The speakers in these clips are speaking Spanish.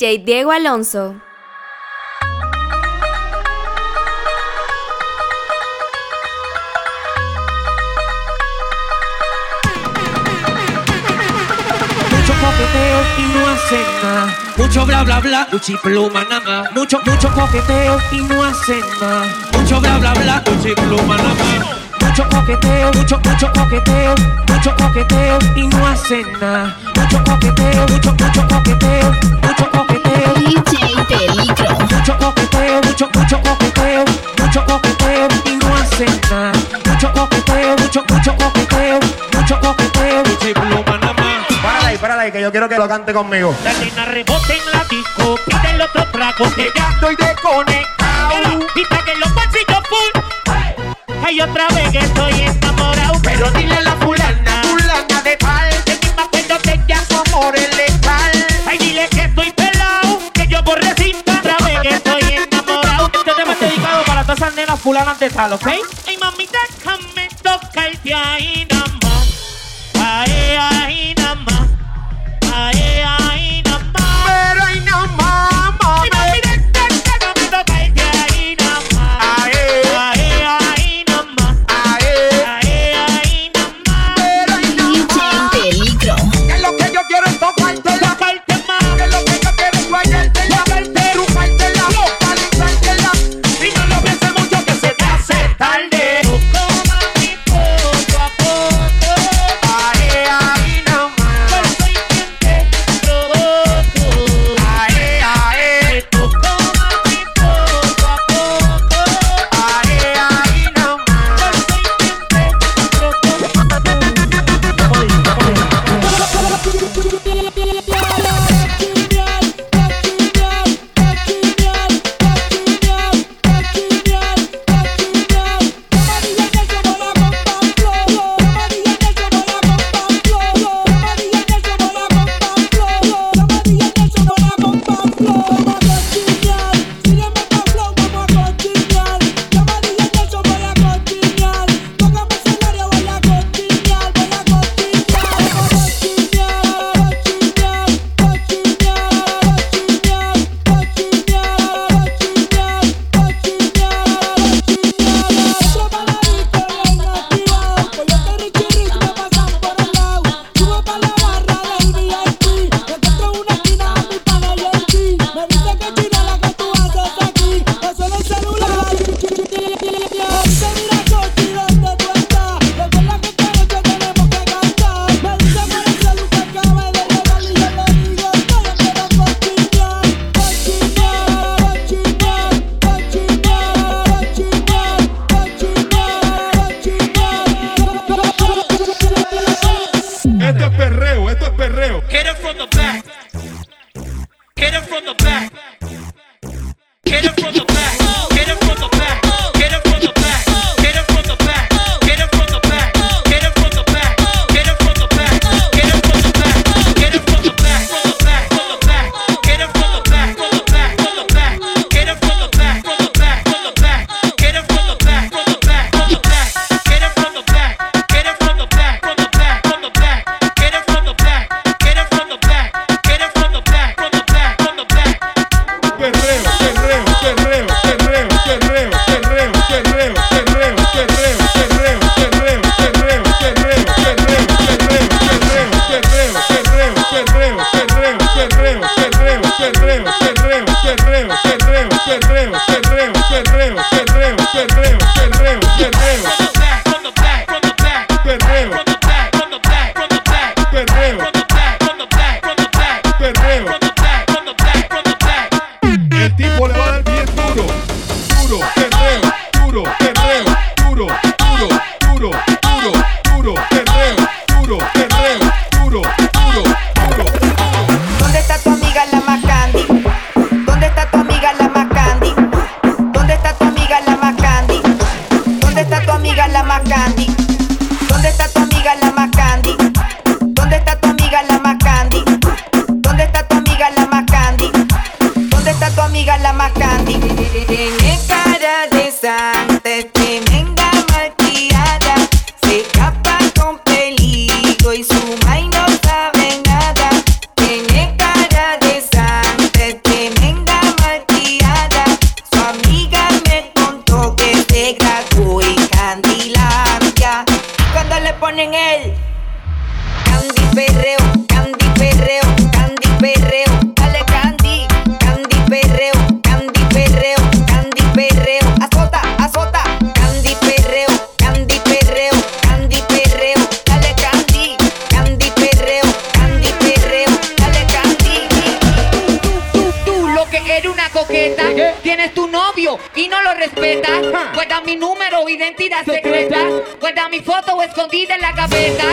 DJ Diego Alonso. y no hacen nada. Mucho bla bla bla, Gucci pluma nada más. Mucho, mucho coqueteo y no hacen nada. Mucho bla bla bla, Gucci pluma nada más. Mucho coqueteo, mucho, mucho coqueteo, mucho coqueteo y no hacen nada. Mucho coqueteo, mucho, mucho coqueteo, mucho coqueteo que yo quiero que lo cante conmigo. La en otro que ya estoy los full. Otra vez que estoy enamorado. Pero dile la fulana, fulana de tal, que ni ya su. a fulana de tal, ¿ok? Mamita, que me y. creo. identidad secreta. Guarda mi foto escondida en la gaveta.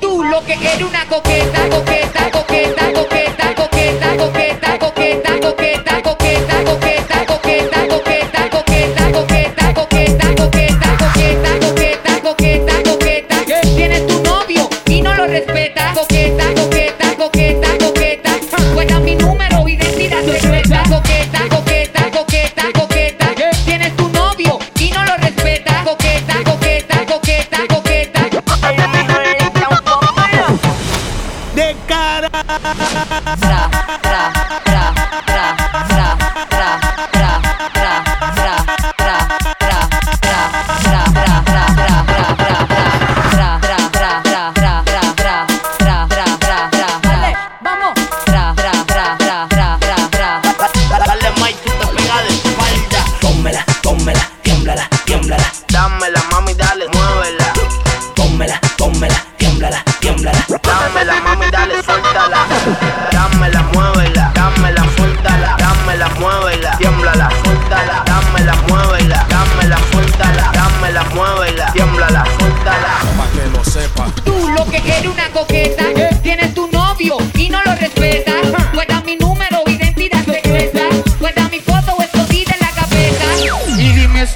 Tú lo que eres una coqueta, coqueta, coqueta, coqueta, coqueta, coqueta.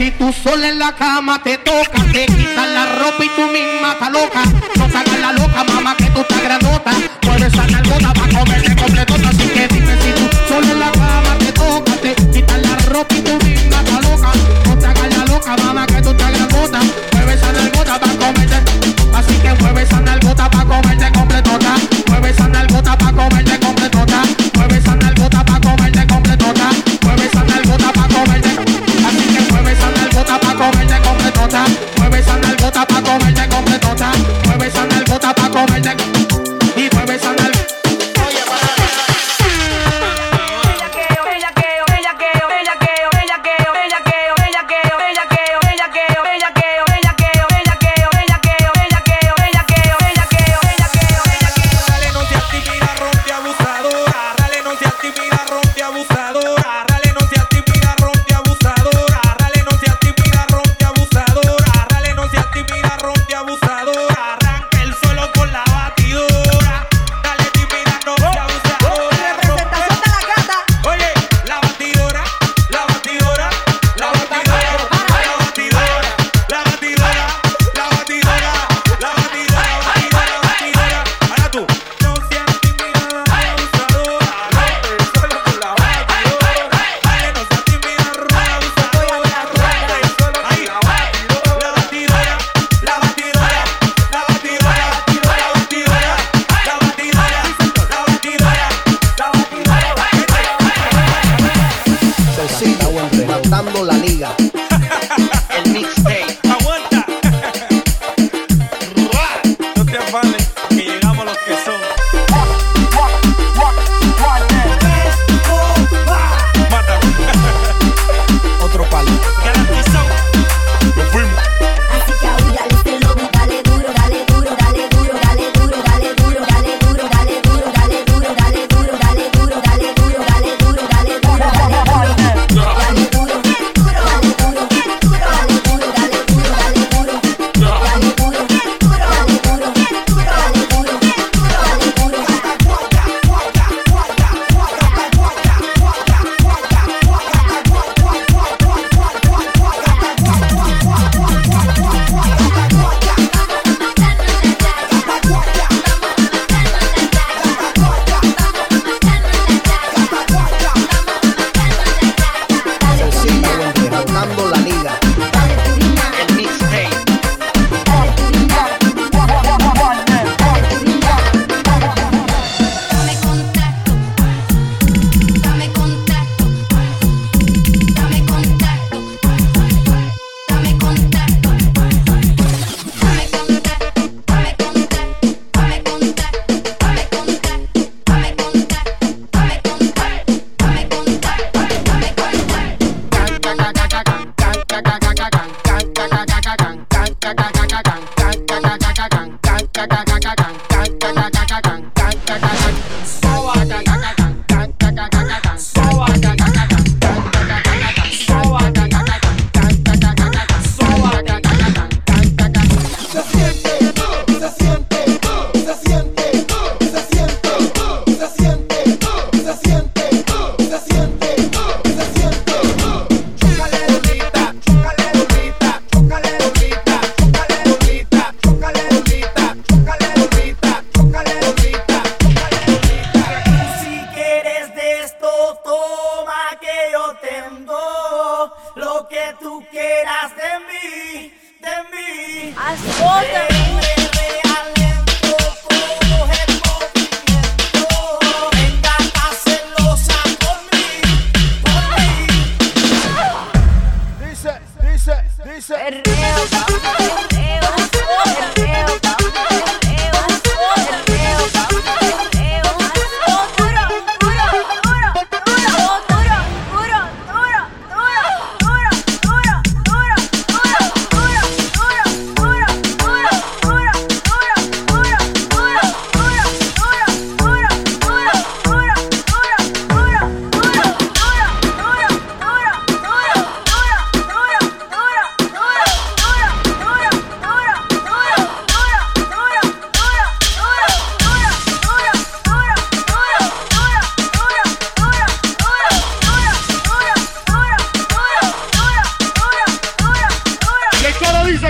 Si tú sola en la cama te toca, te quitan la ropa y tú misma estás loca. No sacas la loca, mamá, que tú estás grandota. Mueve esa nalgota pa' comerte con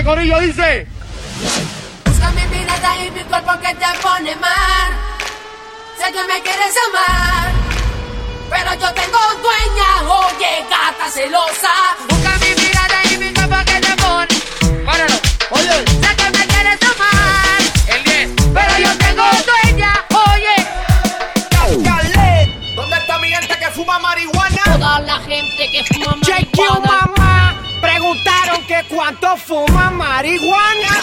dice, Corillo dice? Busca mi mirada y mi cuerpo que te pone mal. Sé que me quieres amar, pero yo tengo dueña. Oye, gata celosa. Busca mi mirada y mi cuerpo que te pone. Páralo. Oye, Sé que me quieres amar. El 10. Pero yo tengo dueña. Oye. Calé, ¿dónde está mi gente que fuma marihuana? Toda la gente que fuma marihuana. mamá, preguntaron que cuánto fuma marihuana.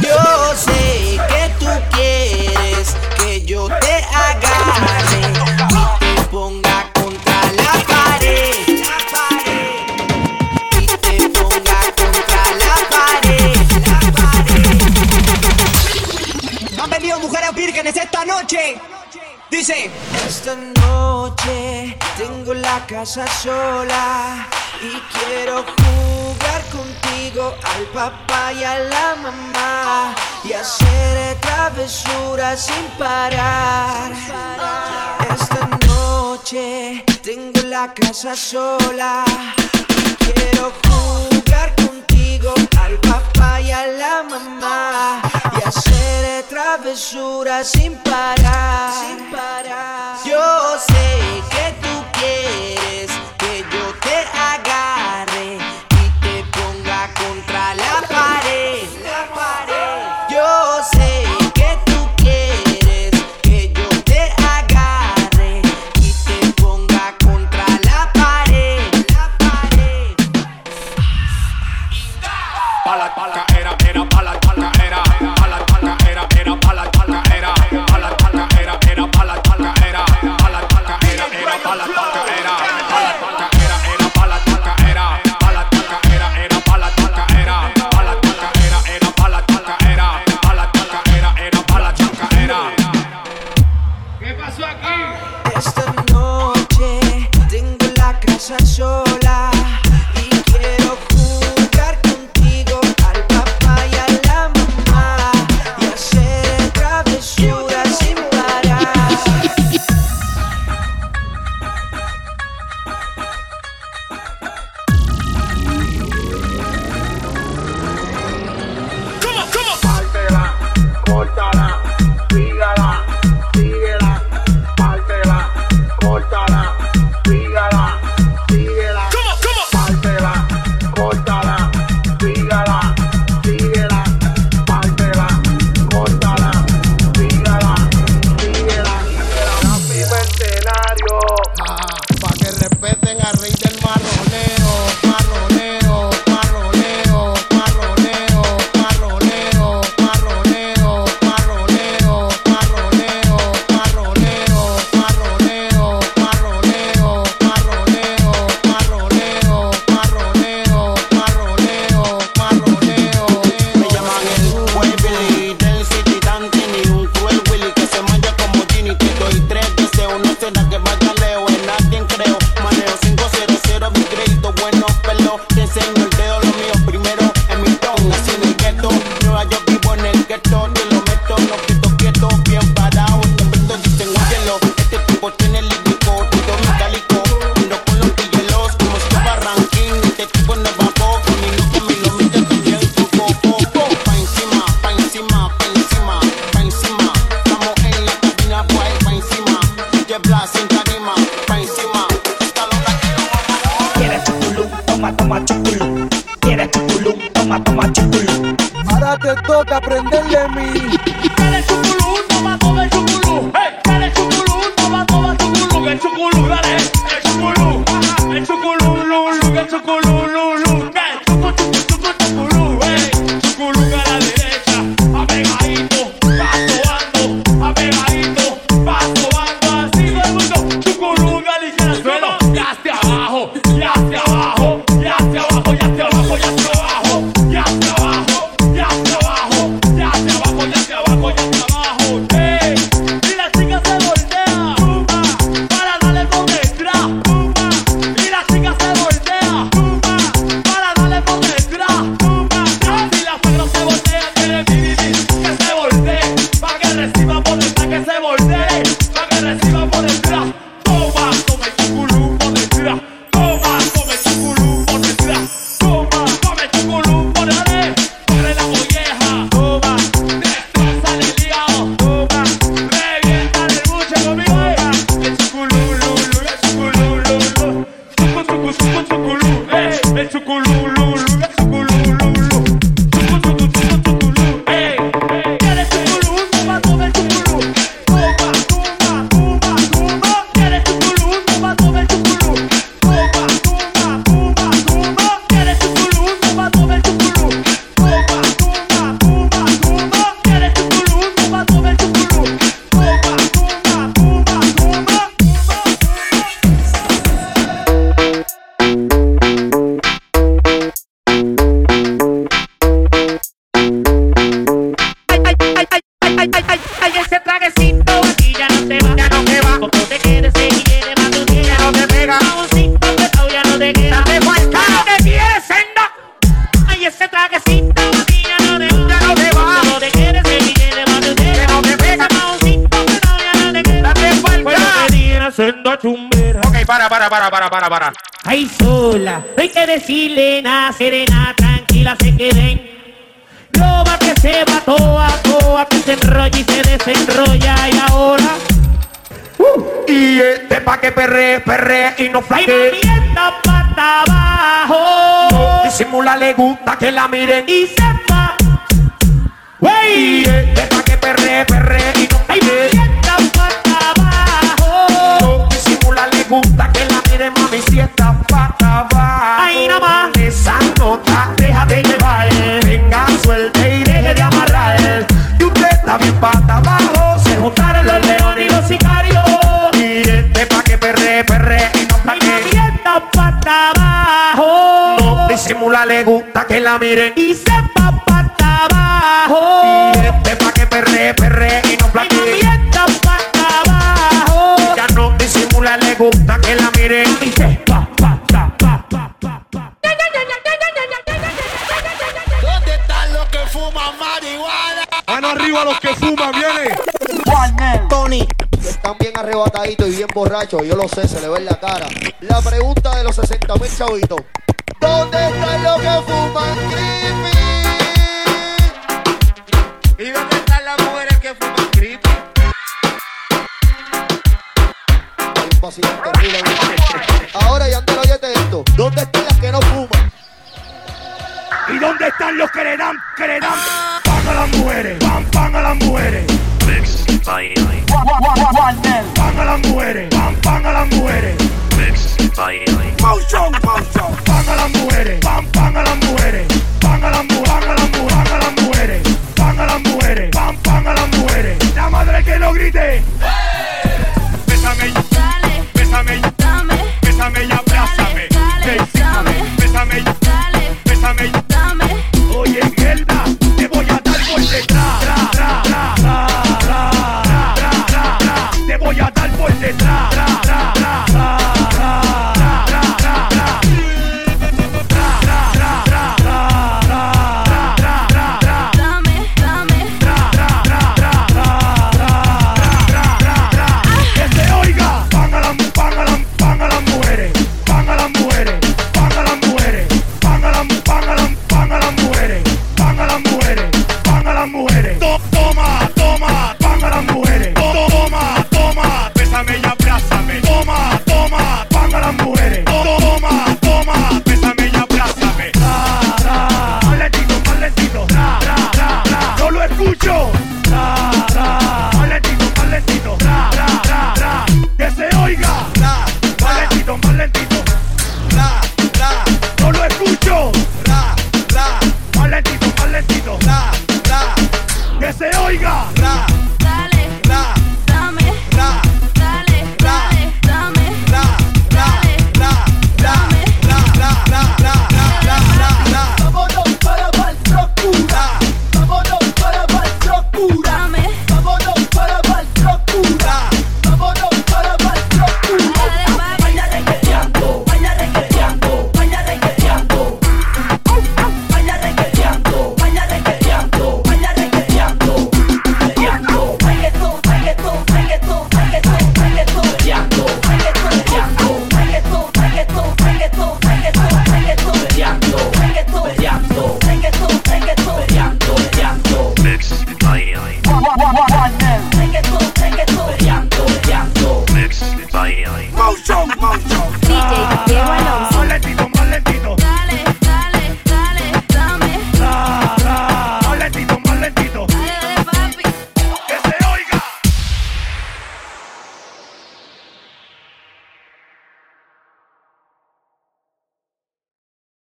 Yo sé que tú quieres que yo te agarre y te ponga contra la pared. Y te ponga contra la pared. La pared. Han venido mujeres vírgenes esta noche. Dice, Esta noche tengo la casa sola y quiero jugar al papá y a la mamá y hacer travesuras sin parar. Esta noche tengo la casa sola quiero jugar contigo al papá y a la mamá y hacer travesuras. Sin parar. que se voltea. barabara. Ay, sola, hay que decirle nada, serena, tranquila, se queden. Loba que se va toa, toa, que se enrolla y se desenrolla y ahora. Uh, y este pa' que perre, perre y no flaque. Ay, mamienda, pata abajo. No disimula, le gusta que la miren y sepa. Wey, y este pa' que perre, perre y abajo. Ahí nada más. Esa nota, déjate llevar. Venga, suelte y deje de amarrar. Y usted está bien pata abajo. Se juntaron los leones y los sicarios. Mirete pa' que perre, perre y no pa' que. pata abajo. No disimula, le gusta que la miren. Y sepa pata abajo. Mirete pa' que perre, perre y no plaque. los que fuman, viene. Tony. Están bien arrebataditos y bien borrachos, yo lo sé, se le ve en la cara. La pregunta de los 60 mil chavitos. ¿Dónde están los que fuman creepy? ¿Y dónde están las mujeres que fuman creepy? Hay un vacío terrible. Ahora, Yandel, óyete este esto. ¿Dónde están las que no fuman? ¿Y dónde están los que le dan, que le dan? a las mujeres, pam pam a las mujeres. Mix by Eli. Pam a las mujeres, pam pam a las mujeres. Mix by Eli. Motion, motion. Pam a las mujeres, pam pam a las mujeres. Pam a las mujeres, a las mujeres, a las mujeres. Pam a las mujeres, pam pam a las mujeres. La madre que lo grite. Bésame, dale, bésame, dame, bésame y abrázame. Dale, dale, bésame, dale, bésame. detrás.